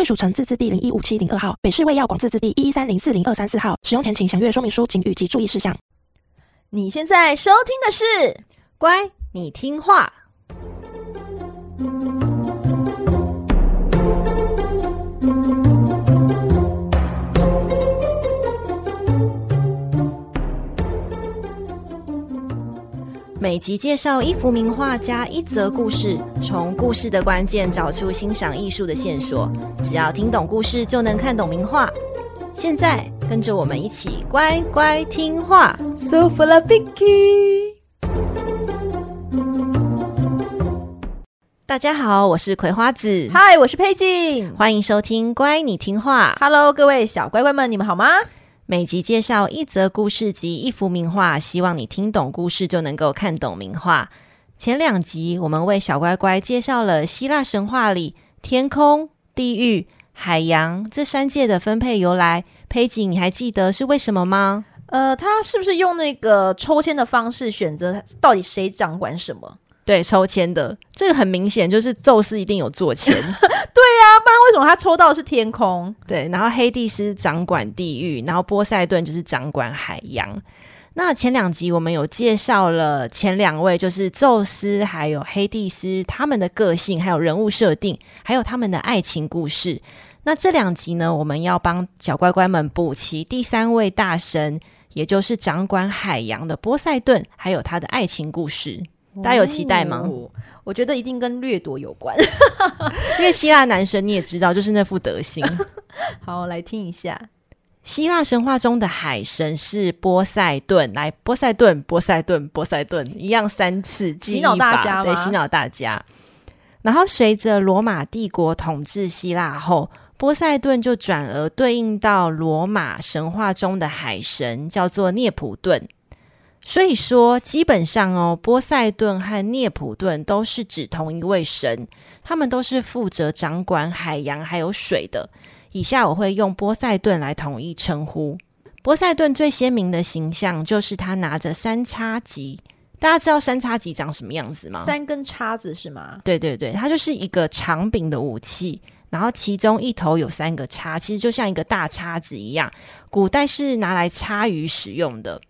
卫署成字字第零一五七零二号，北市卫药广字字第一一三零四零二三四号。使用前请详阅说明书、请语及注意事项。你现在收听的是《乖，你听话》。每集介绍一幅名画加一则故事，从故事的关键找出欣赏艺术的线索。只要听懂故事，就能看懂名画。现在跟着我们一起乖乖听话。So for the Vicky，大家好，我是葵花子。嗨，我是佩静。欢迎收听《乖，你听话》。Hello，各位小乖乖们，你们好吗？每集介绍一则故事及一幅名画，希望你听懂故事就能够看懂名画。前两集我们为小乖乖介绍了希腊神话里天空、地狱、海洋这三界的分配由来。佩景，你还记得是为什么吗？呃，他是不是用那个抽签的方式选择到底谁掌管什么？对，抽签的这个很明显就是宙斯一定有做签，对 对呀、啊，不然为什么他抽到的是天空？对，然后黑帝斯掌管地狱，然后波塞顿就是掌管海洋。那前两集我们有介绍了前两位，就是宙斯还有黑帝斯他们的个性，还有人物设定，还有他们的爱情故事。那这两集呢，我们要帮小乖乖们补齐第三位大神，也就是掌管海洋的波塞顿，还有他的爱情故事。大家有期待吗？哦，我觉得一定跟掠夺有关，因为希腊男神你也知道，就是那副德行。好，来听一下，希腊神话中的海神是波塞顿。来，波塞顿，波塞顿，波塞顿，一样三次洗脑大家，对，洗脑大家。然后随着罗马帝国统治希腊后，波塞顿就转而对应到罗马神话中的海神，叫做涅普顿。所以说，基本上哦，波塞顿和涅普顿都是指同一位神，他们都是负责掌管海洋还有水的。以下我会用波塞顿来统一称呼。波塞顿最鲜明的形象就是他拿着三叉戟。大家知道三叉戟长什么样子吗？三根叉子是吗？对对对，它就是一个长柄的武器，然后其中一头有三个叉，其实就像一个大叉子一样。古代是拿来叉鱼使用的。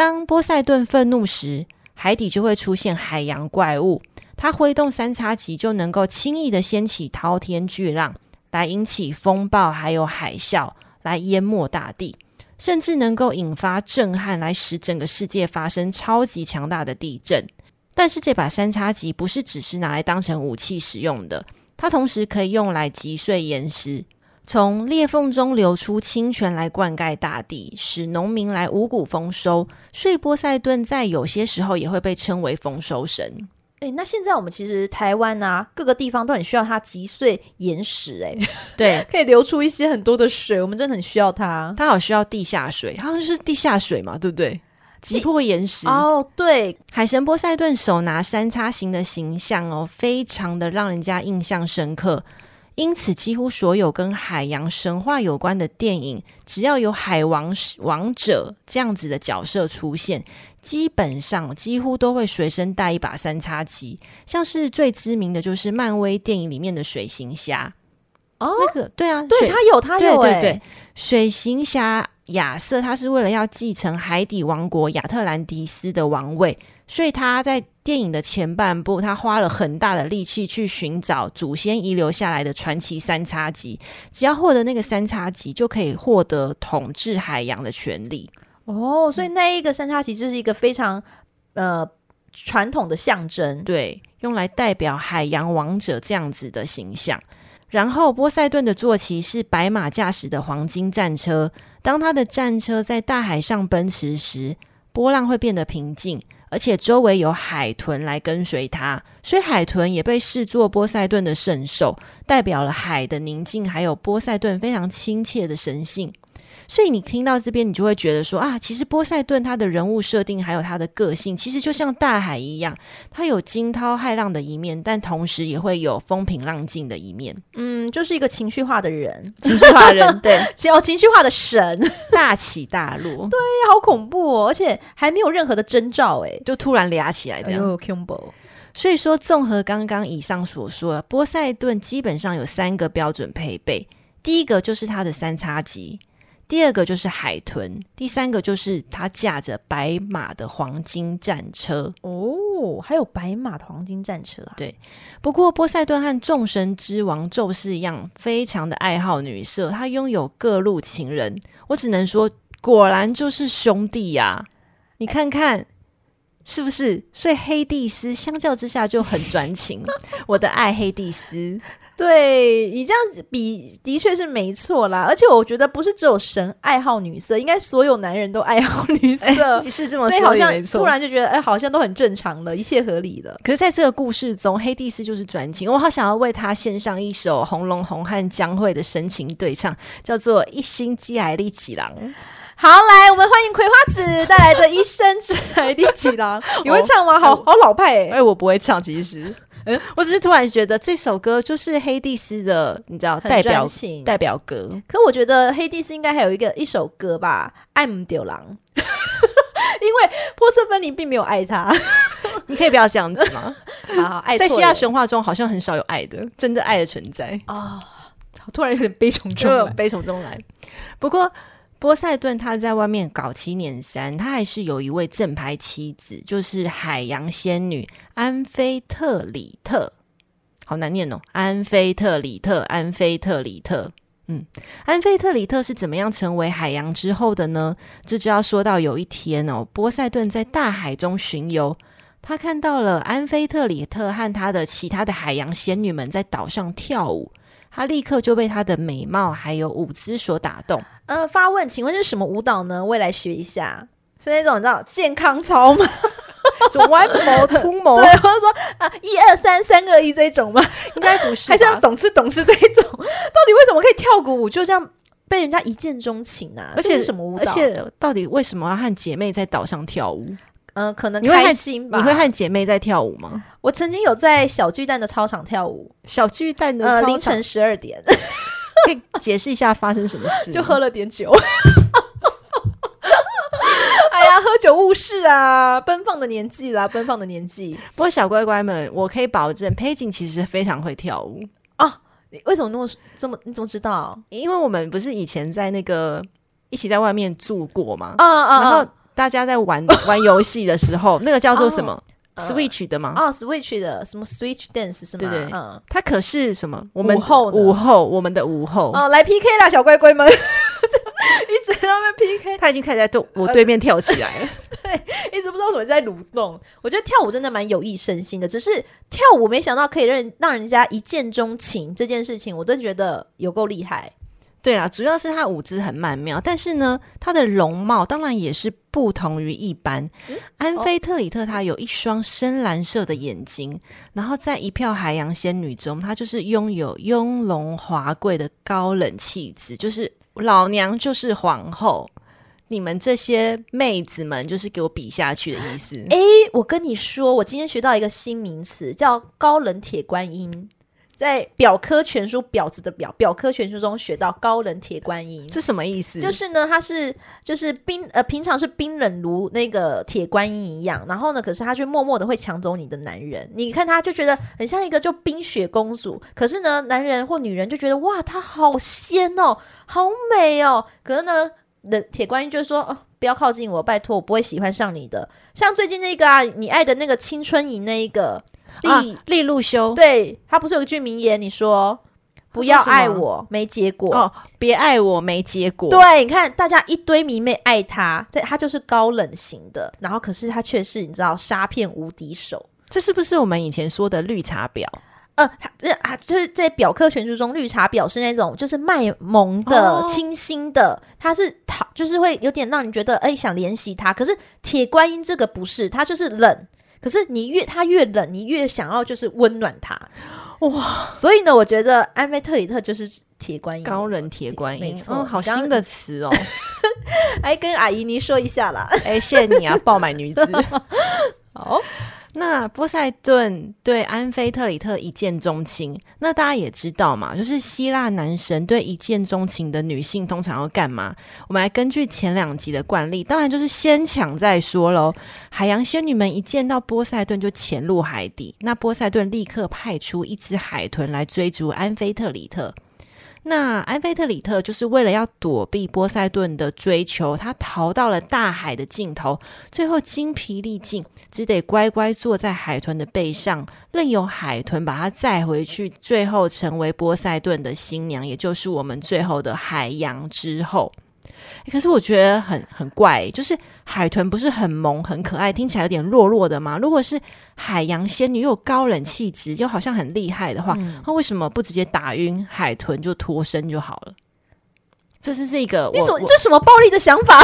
当波塞顿愤怒时，海底就会出现海洋怪物。他挥动三叉戟，就能够轻易的掀起滔天巨浪，来引起风暴，还有海啸，来淹没大地，甚至能够引发震撼，来使整个世界发生超级强大的地震。但是这把三叉戟不是只是拿来当成武器使用的，它同时可以用来击碎岩石。从裂缝中流出清泉来灌溉大地，使农民来五谷丰收。所以波塞顿在有些时候也会被称为丰收神。诶，那现在我们其实台湾啊，各个地方都很需要它击碎岩石。哎，对，可以流出一些很多的水，我们真的很需要它。它好需要地下水，好像是地下水嘛，对不对？击破岩石。哦，对，海神波塞顿手拿三叉形的形象哦，非常的让人家印象深刻。因此，几乎所有跟海洋神话有关的电影，只要有海王王者这样子的角色出现，基本上几乎都会随身带一把三叉戟。像是最知名的就是漫威电影里面的水行侠哦，那个对啊，对他有他有对对对，水行侠亚瑟，他是为了要继承海底王国亚特兰蒂斯的王位。所以他在电影的前半部，他花了很大的力气去寻找祖先遗留下来的传奇三叉戟。只要获得那个三叉戟，就可以获得统治海洋的权利。哦，所以那一个三叉戟就是一个非常呃传统的象征，对，用来代表海洋王者这样子的形象。然后波塞顿的坐骑是白马驾驶的黄金战车，当他的战车在大海上奔驰时，波浪会变得平静。而且周围有海豚来跟随他，所以海豚也被视作波塞顿的圣兽，代表了海的宁静，还有波塞顿非常亲切的神性。所以你听到这边，你就会觉得说啊，其实波塞顿他的人物设定还有他的个性，其实就像大海一样，他有惊涛骇浪的一面，但同时也会有风平浪静的一面。嗯，就是一个情绪化的人，情绪化的人，对，哦，情绪化的神，大起大落，对，好恐怖哦，而且还没有任何的征兆，哎，就突然俩起来这样。哎、所以说，综合刚刚以上所说，波塞顿基本上有三个标准配备，第一个就是他的三叉戟。第二个就是海豚，第三个就是他驾着白马的黄金战车哦，还有白马的黄金战车啊。对，不过波塞顿和众神之王宙斯一样，非常的爱好女色，他拥有各路情人。我只能说，果然就是兄弟呀！你看看是不是？所以黑蒂斯相较之下就很专情。我的爱黑蒂斯。对，你这样子比的确是没错啦，而且我觉得不是只有神爱好女色，应该所有男人都爱好女色，欸、是这么说，所以好像突然就觉得，哎、欸，好像都很正常了，一切合理了。可是在这个故事中，黑帝斯就是专情，我好想要为他献上一首红龙红和江蕙的深情对唱，叫做《一心寄爱你一人》。好，来，我们欢迎葵花子带来的《一生只爱你一人》，你会唱吗？哦、好好老派哎、欸，哎，我不会唱，其实。嗯，我只是突然觉得这首歌就是黑蒂斯的，你知道代表代表歌。可我觉得黑蒂斯应该还有一个一首歌吧，《爱唔丢狼》，因为波瑟芬尼并没有爱他。你可以不要这样子吗？好好，爱在希腊神话中好像很少有爱的，真的爱的存在啊、哦！突然有点悲从中来，悲从中来。不过。波塞顿他在外面搞七捻三，他还是有一位正牌妻子，就是海洋仙女安菲特里特，好难念哦，安菲特里特，安菲特里特，嗯，安菲特里特是怎么样成为海洋之后的呢？这就要说到有一天哦，波塞顿在大海中巡游，他看到了安菲特里特和他的其他的海洋仙女们在岛上跳舞。他立刻就被她的美貌还有舞姿所打动。呃，发问，请问是什么舞蹈呢？我也来学一下，是那种你知道健康操吗？就弯头突模，对，或者说啊，一二三，三个一这种吗？应该不是，还是像懂吃懂吃这一种？到底为什么可以跳个舞就这样被人家一见钟情呢、啊？而且是什么舞蹈？而且到底为什么要和姐妹在岛上跳舞？嗯、呃，可能开心吧。你会和姐妹在跳舞吗？我曾经有在小巨蛋的操场跳舞。小巨蛋的操场、呃、凌晨十二点，可以解释一下发生什么事？就喝了点酒。哎呀，喝酒误事啊！奔放的年纪啦，奔放的年纪。不过小乖乖们，我可以保证，佩锦其实非常会跳舞啊！你为什么那么这么？你怎么知道？因为我们不是以前在那个一起在外面住过吗？嗯嗯，嗯，然后。大家在玩 玩游戏的时候，那个叫做什么、oh, Switch 的吗？哦、oh,，Switch 的什么 Switch Dance 是吗？对对，嗯，它可是什么？我们午后午后，我们的午后哦，来 PK 啦，小乖乖们，一直在那边 PK，他已经开始在对我对面跳起来了，对，一直不知道怎么在蠕动。我觉得跳舞真的蛮有益身心的，只是跳舞没想到可以让让人家一见钟情这件事情，我真的觉得有够厉害。对啊，主要是她舞姿很曼妙，但是呢，她的容貌当然也是不同于一般。嗯、安菲特里特她有一双深蓝色的眼睛，哦、然后在一票海洋仙女中，她就是拥有雍容华贵的高冷气质，就是老娘就是皇后，你们这些妹子们就是给我比下去的意思。诶，我跟你说，我今天学到一个新名词，叫高冷铁观音。在表科全书婊子的表表科全书中学到高冷铁观音，是什么意思？就是呢，他是就是冰呃，平常是冰冷如那个铁观音一样，然后呢，可是他却默默的会抢走你的男人。你看他就觉得很像一个就冰雪公主，可是呢，男人或女人就觉得哇，她好仙哦，好美哦。可是呢，的铁观音就说哦，不要靠近我，拜托，我不会喜欢上你的。像最近那个啊，你爱的那个青春营那一个。利利路修，对，他不是有一句名言？你说不要爱我，没结果哦，别爱我，没结果。对，你看大家一堆迷妹爱他，这他就是高冷型的，然后可是他却是你知道杀骗无敌手，这是不是我们以前说的绿茶婊？呃，这啊，就是在表科全书中，绿茶婊是那种就是卖萌的、哦、清新的，他是讨，就是会有点让你觉得哎想怜惜他。可是铁观音这个不是，他就是冷。可是你越它越冷，你越想要就是温暖它。哇！所以呢，我觉得安菲特里特就是铁观音，高冷铁观音，没错、哦，好新的词哦。哎，跟阿姨您说一下啦。哎，谢谢你啊，爆买女子。好。那波塞顿对安菲特里特一见钟情，那大家也知道嘛，就是希腊男神对一见钟情的女性通常要干嘛？我们来根据前两集的惯例，当然就是先抢再说喽。海洋仙女们一见到波塞顿就潜入海底，那波塞顿立刻派出一只海豚来追逐安菲特里特。那安菲特里特就是为了要躲避波塞顿的追求，他逃到了大海的尽头，最后精疲力尽，只得乖乖坐在海豚的背上，任由海豚把他载回去，最后成为波塞顿的新娘，也就是我们最后的海洋之后。可是我觉得很很怪，就是海豚不是很萌很可爱，听起来有点弱弱的吗？如果是海洋仙女又有高冷气质，又好像很厉害的话，那、嗯、为什么不直接打晕海豚就脱身就好了？这是这个，你怎么这什么暴力的想法？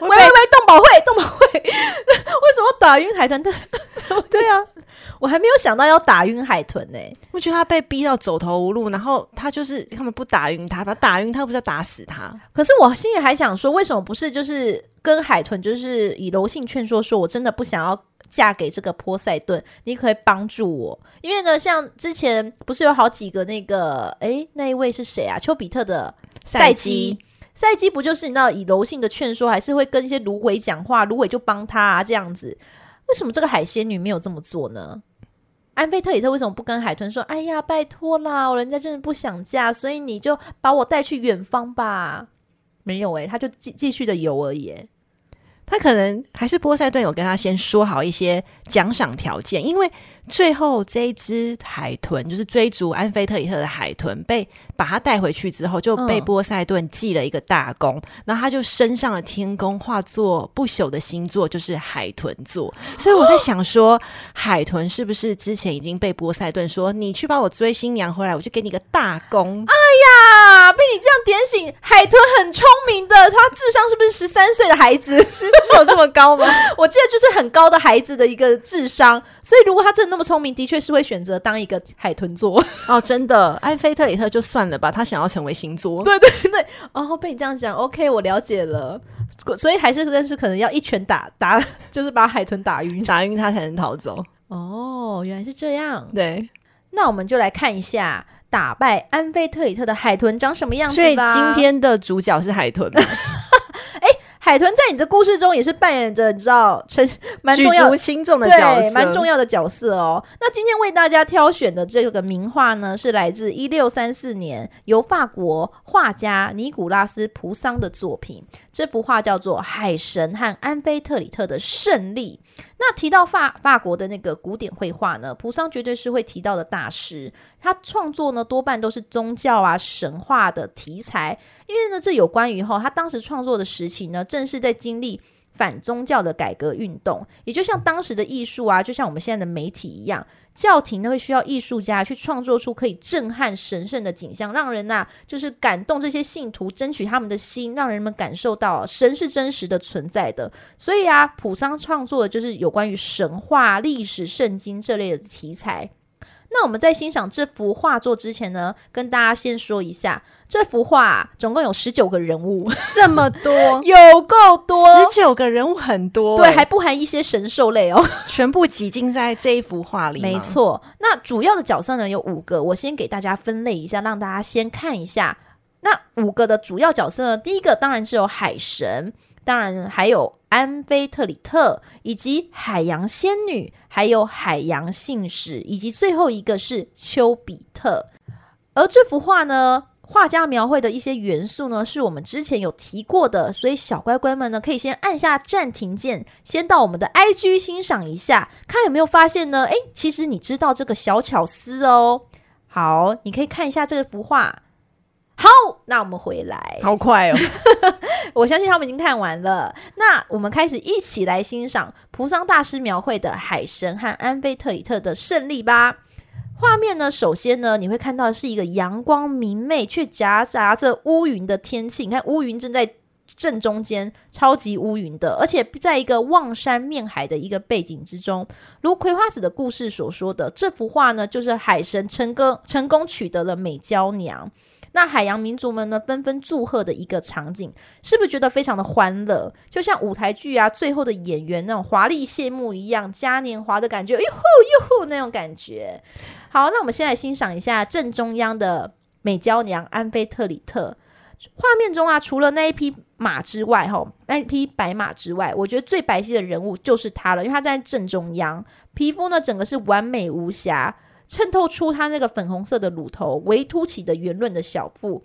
喂喂喂，动保会 动保会，为什么打晕海豚？对啊。我还没有想到要打晕海豚呢、欸，我觉得他被逼到走投无路，然后他就是他们不打晕他，把他打晕他又不是要打死他。可是我心里还想说，为什么不是就是跟海豚就是以柔性劝说，说我真的不想要嫁给这个波塞顿，你可以帮助我？因为呢，像之前不是有好几个那个，诶，那一位是谁啊？丘比特的赛姬，赛季不就是你知道以柔性的劝说，还是会跟一些芦苇讲话，芦苇就帮他啊这样子。为什么这个海仙女没有这么做呢？安菲特里特为什么不跟海豚说：“哎呀，拜托啦，人家真的不想嫁，所以你就把我带去远方吧。”没有诶、他就继继续的游而已。他可能还是波塞顿有跟他先说好一些奖赏条件，因为。最后，这一只海豚就是追逐安菲特里特的海豚，被把他带回去之后，就被波塞顿记了一个大功，嗯、然后他就升上了天宫，化作不朽的星座，就是海豚座。所以我在想说，哦、海豚是不是之前已经被波塞顿说，你去帮我追新娘回来，我就给你个大功？哎呀，被你这样点醒，海豚很聪明的，他智商是不是十三岁的孩子？是有这么高吗？我记得就是很高的孩子的一个智商，所以如果他真的。那么聪明，的确是会选择当一个海豚座 哦。真的，安菲特里特就算了吧，他想要成为星座。对对对，哦，被你这样讲，OK，我了解了。所以还是认识，可能要一拳打打，就是把海豚打晕，打晕他才能逃走。哦，原来是这样。对，那我们就来看一下打败安菲特里特的海豚长什么样子吧。所以今天的主角是海豚吗？海豚在你的故事中也是扮演着你知道成蛮重要、轻重的角色，对，蛮重要的角色哦。那今天为大家挑选的这个名画呢，是来自一六三四年由法国画家尼古拉斯·普桑的作品。这幅画叫做《海神和安菲特里特的胜利》。那提到法法国的那个古典绘画呢，普桑绝对是会提到的大师。他创作呢多半都是宗教啊、神话的题材，因为呢这有关于后他当时创作的时期呢，正是在经历反宗教的改革运动，也就像当时的艺术啊，就像我们现在的媒体一样。教廷呢会需要艺术家去创作出可以震撼神圣的景象，让人呐、就是感动这些信徒，争取他们的心，让人们感受到神是真实的存在的。所以啊，普桑创作的就是有关于神话、历史、圣经这类的题材。那我们在欣赏这幅画作之前呢，跟大家先说一下，这幅画总共有十九个人物，这么多，有够多，十九个人物很多，对，还不含一些神兽类哦，全部挤进在这一幅画里。没错，那主要的角色呢有五个，我先给大家分类一下，让大家先看一下。那五个的主要角色呢，第一个当然是有海神。当然还有安菲特里特，以及海洋仙女，还有海洋信使，以及最后一个是丘比特。而这幅画呢，画家描绘的一些元素呢，是我们之前有提过的，所以小乖乖们呢，可以先按下暂停键，先到我们的 IG 欣赏一下，看有没有发现呢？诶，其实你知道这个小巧思哦。好，你可以看一下这幅画。好，那我们回来。好快哦！我相信他们已经看完了。那我们开始一起来欣赏普桑大师描绘的海神和安菲特里特的胜利吧。画面呢，首先呢，你会看到是一个阳光明媚却夹杂着乌云的天气。你看乌云正在正中间，超级乌云的，而且在一个望山面海的一个背景之中。如葵花子的故事所说的，这幅画呢，就是海神成功成功取得了美娇娘。那海洋民族们呢，纷纷祝贺的一个场景，是不是觉得非常的欢乐？就像舞台剧啊，最后的演员那种华丽谢幕一样，嘉年华的感觉，哟呼哟呼那种感觉。好，那我们先来欣赏一下正中央的美娇娘安菲特里特。画面中啊，除了那一匹马之外，哈，那一匹白马之外，我觉得最白皙的人物就是她了，因为她在正中央，皮肤呢整个是完美无瑕。衬透出她那个粉红色的乳头，微凸起的圆润的小腹，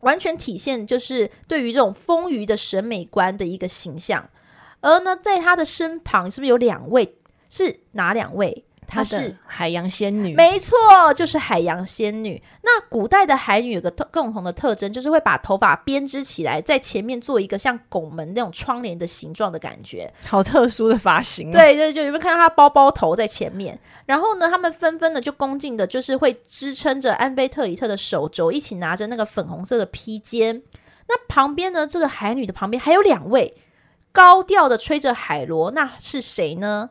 完全体现就是对于这种丰腴的审美观的一个形象。而呢，在他的身旁，是不是有两位？是哪两位？她是海洋仙女，没错，就是海洋仙女。那古代的海女有个特共同的特征，就是会把头发编织起来，在前面做一个像拱门那种窗帘的形状的感觉，好特殊的发型啊。对对，就有没有看到她包包头在前面？然后呢，他们纷纷的就恭敬的，就是会支撑着安菲特里特的手肘，一起拿着那个粉红色的披肩。那旁边呢，这个海女的旁边还有两位高调的吹着海螺，那是谁呢？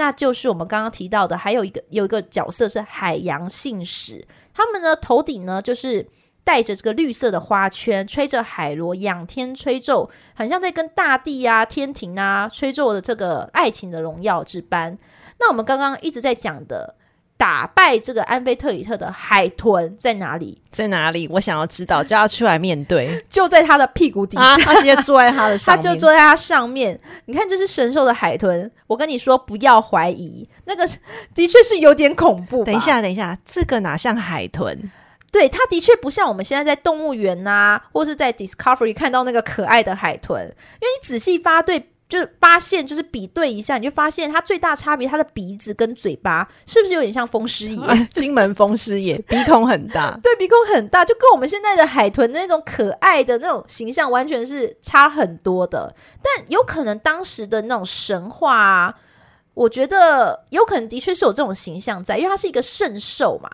那就是我们刚刚提到的，还有一个有一个角色是海洋信使，他们呢头顶呢就是带着这个绿色的花圈，吹着海螺，仰天吹奏，很像在跟大地啊、天庭啊吹奏的这个爱情的荣耀之般。那我们刚刚一直在讲的。打败这个安菲特里特的海豚在哪里？在哪里？我想要知道，叫他出来面对。就在他的屁股底下，啊、他直接坐在他的 上面，他就坐在他上面。你看，这是神兽的海豚。我跟你说，不要怀疑，那个的确是有点恐怖。等一下，等一下，这个哪像海豚？对，它的确不像我们现在在动物园呐、啊，或是在 Discovery 看到那个可爱的海豚，因为你仔细发对。就是发现，就是比对一下，你就发现它最大差别，它的鼻子跟嘴巴是不是有点像风狮爷？金门风狮爷 鼻孔很大，对，鼻孔很大，就跟我们现在的海豚那种可爱的那种形象完全是差很多的。但有可能当时的那种神话啊，我觉得有可能的确是有这种形象在，因为它是一个圣兽嘛，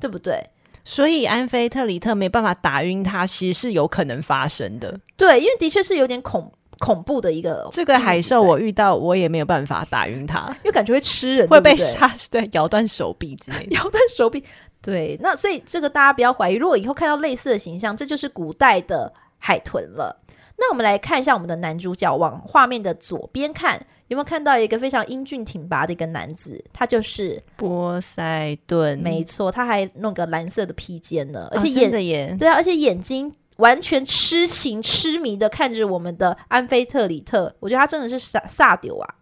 对不对？所以安菲特里特没办法打晕它，其实是有可能发生的。对，因为的确是有点恐。恐怖的一个这个海兽，我遇到我也没有办法打晕它，因为感觉会吃人，会被杀，对，咬断手臂之类的，咬断手臂。对，那所以这个大家不要怀疑，如果以后看到类似的形象，这就是古代的海豚了。那我们来看一下我们的男主角，往画面的左边看，有没有看到一个非常英俊挺拔的一个男子？他就是波塞顿，没错，他还弄个蓝色的披肩呢，而且眼、啊、对啊，而且眼睛。完全痴情痴迷的看着我们的安菲特里特，我觉得他真的是傻傻丢啊。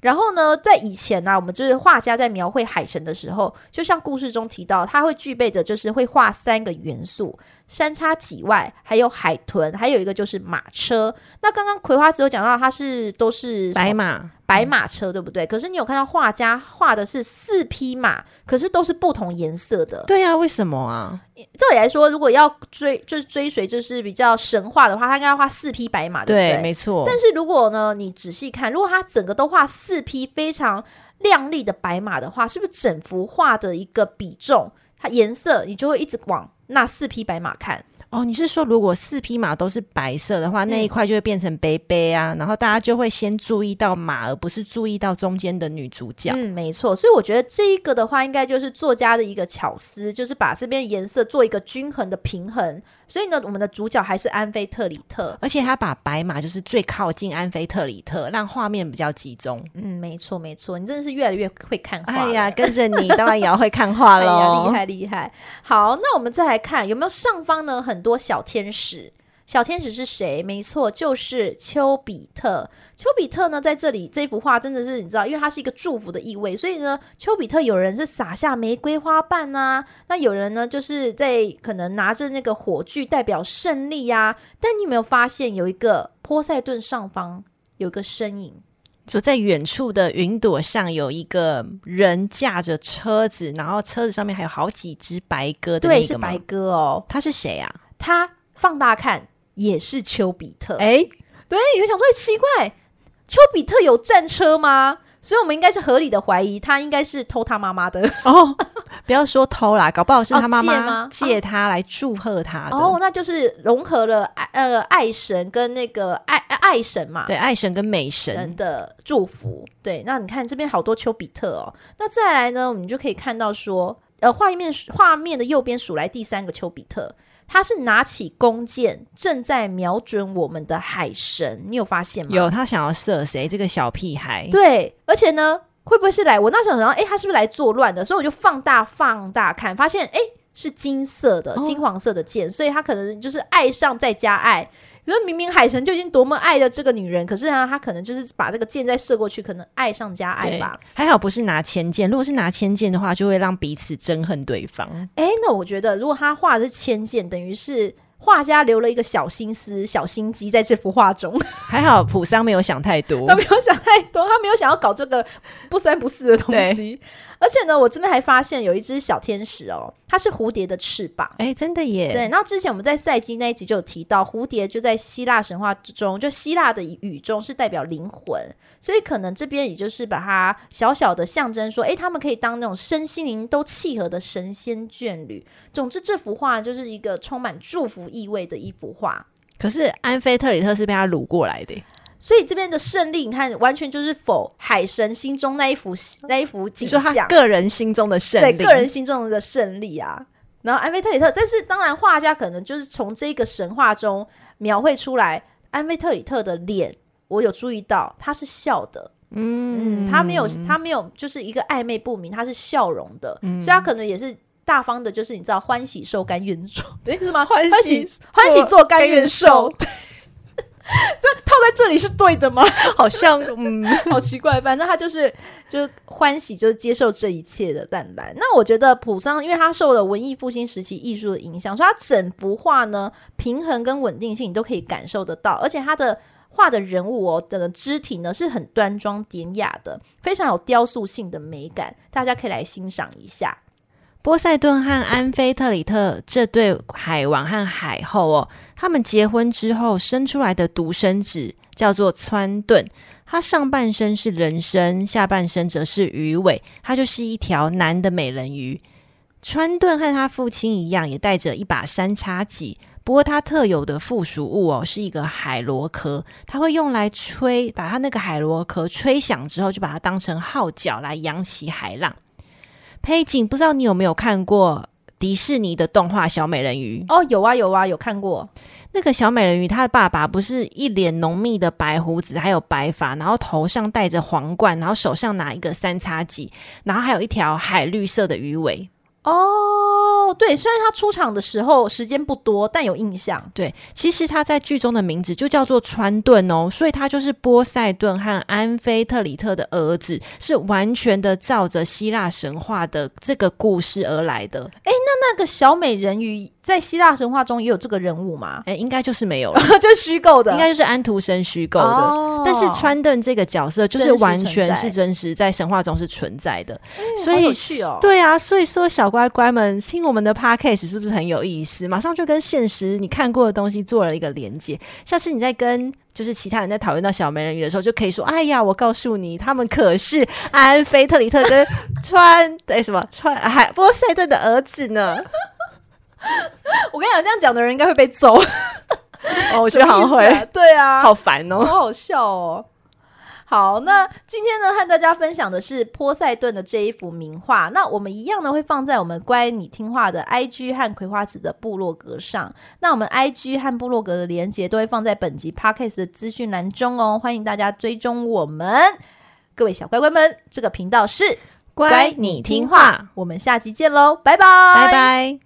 然后呢，在以前呢、我们就是画家在描绘海神的时候，就像故事中提到，他会具备的就是会画三个元素：三叉戟外，还有海豚，还有一个就是马车。那刚刚葵花只有讲到，它是都是白马。白马车对不对？可是你有看到画家画的是四匹马，可是都是不同颜色的。对呀、啊，为什么啊？照理来说，如果要追就是追随就是比较神话的话，他应该要画四匹白马，对不对？对，没错。但是如果呢，你仔细看，如果他整个都画四匹非常亮丽的白马的话，是不是整幅画的一个比重，它颜色你就会一直往那四匹白马看？哦，你是说如果四匹马都是白色的话，嗯、那一块就会变成杯杯啊，然后大家就会先注意到马，而不是注意到中间的女主角。嗯，没错。所以我觉得这一个的话，应该就是作家的一个巧思，就是把这边颜色做一个均衡的平衡。所以呢，我们的主角还是安菲特里特，而且他把白马就是最靠近安菲特里特，让画面比较集中。嗯，没错没错，你真的是越来越会看画。哎呀，跟着你当然也要会看画 喽、哎，厉害厉害。好，那我们再来看有没有上方呢？很多小天使。小天使是谁？没错，就是丘比特。丘比特呢，在这里这幅画真的是你知道，因为它是一个祝福的意味，所以呢，丘比特有人是撒下玫瑰花瓣啊，那有人呢就是在可能拿着那个火炬代表胜利呀、啊。但你有没有发现有一个波塞顿上方有一个身影？就在远处的云朵上有一个人驾着车子，然后车子上面还有好几只白鸽的那个吗？对，是白鸽哦。他是谁啊？他放大看。也是丘比特，哎、欸，对，有想说，奇怪，丘比特有战车吗？所以，我们应该是合理的怀疑，他应该是偷他妈妈的哦。不要说偷啦，搞不好是他妈妈哦借他来祝贺他的。哦，那就是融合了爱呃爱神跟那个爱爱神嘛，对，爱神跟美神，的祝福。对，那你看这边好多丘比特哦。那再来呢，我们就可以看到说，呃，画面画面的右边数来第三个丘比特，他是拿起弓箭，正在瞄准我们的海神。你有发现吗？有他想要射谁？这个小屁孩。对，而且呢，会不会是来？我那时候想说，哎，他是不是来作乱的？所以我就放大放大看，发现哎是金色的、哦金黄色的箭，所以他可能就是爱上再加爱。可是明明海神就已经多么爱的这个女人，可是呢，他可能就是把这个箭再射过去，可能爱上加爱吧。还好不是拿千箭，如果是拿千箭的话，就会让彼此憎恨对方。哎，那我觉得如果他画的是千箭，等于是画家留了一个小心思、小心机在这幅画中。还好普桑没有想太多他。没有想太多，他没有想要搞这个不三不四的东西。而且呢，我这边还发现有一只小天使哦，它是蝴蝶的翅膀。哎，真的耶！对，然后之前我们在赛季那一集就有提到，蝴蝶就在希腊神话之中，就希腊的语中是代表灵魂，所以可能这边也就是把它小小的象征说，哎，他们可以当那种身心灵都契合的神仙眷侣。总之，这幅画就是一个充满祝福意味的一幅画。可是安菲特里特是被他掳过来的。耶，所以这边的胜利，你看，完全就是否海神心中那一幅那一幅景象，个人心中的胜对利，个人心中的胜利啊。然后安菲特里特，但是当然画家可能就是从这个神话中描绘出来安菲特里特的脸，我有注意到他是笑的，嗯。嗯，他没有他没有就是一个暧昧不明，他是笑容的，嗯。所以他可能也是大方的，就是你知道欢喜受甘愿受，对是吗？欢欢喜喜欢喜做甘愿受，甘 这套在这里是对的吗？好像嗯，好奇怪，反正他就是就是欢喜，就是接受这一切的淡淡。那我觉得普桑，因为他受了文艺复兴时期艺术的影响，所以他整幅画呢，平衡跟稳定性你都可以感受得到，而且他的画的人物哦，整个肢体呢是很端庄典雅的，非常有雕塑性的美感，大家可以来欣赏一下。波塞顿和安菲特里特这对海王和海后哦，他们结婚之后生出来的独生子叫做川顿，他上半身是人身，下半身则是鱼尾，他就是一条男的美人鱼。川顿和他父亲一样，也带着一把三叉戟，不过他特有的附属物哦，是一个海螺壳，他会用来吹，把他那个海螺壳吹响之后，就把它当成号角来扬起海浪。佩锦，不知道你有没有看过迪士尼的动画《小美人鱼》？哦，有啊有啊，有看过。那个小美人鱼，她的爸爸不是一脸浓密的白胡子，还有白发，然后头上戴着皇冠，然后手上拿一个三叉戟，然后还有一条海绿色的鱼尾。哦，对，虽然他出场的时候时间不多，但有印象。对，其实他在剧中的名字就叫做川顿哦，所以他就是波塞顿和安菲特里特的儿子，是完全的照着希腊神话的这个故事而来的。那那个小美人鱼在希腊神话中也有这个人物吗？哎，应该就是没有了，就是虚构的，应该就是安徒生虚构的。哦、但是川顿这个角色就是完全是真实，在神话中是存在的，所以。对啊，所以说小乖乖们听我们的 podcast 是不是很有意思？马上就跟现实你看过的东西做了一个连接。下次你再跟就是其他人在讨论到小美人鱼的时候，就可以说：“哎呀，我告诉你，他们可是安菲特里特跟川哎什么川海波塞顿的儿子呢。”我跟你讲，这样讲的人应该会被揍。哦，我觉得好像会，啊对啊，好烦哦，好好笑哦。好，那今天呢，和大家分享的是波塞顿的这一幅名画。那我们一样呢，会放在我们乖你听话的 IG 和葵花子的部落格上。那我们 IG 和部落格的连接都会放在本集 Podcast 的资讯栏中哦。欢迎大家追踪我们，各位小乖乖们，这个频道是乖你听话，我们下集见喽，拜拜，拜拜。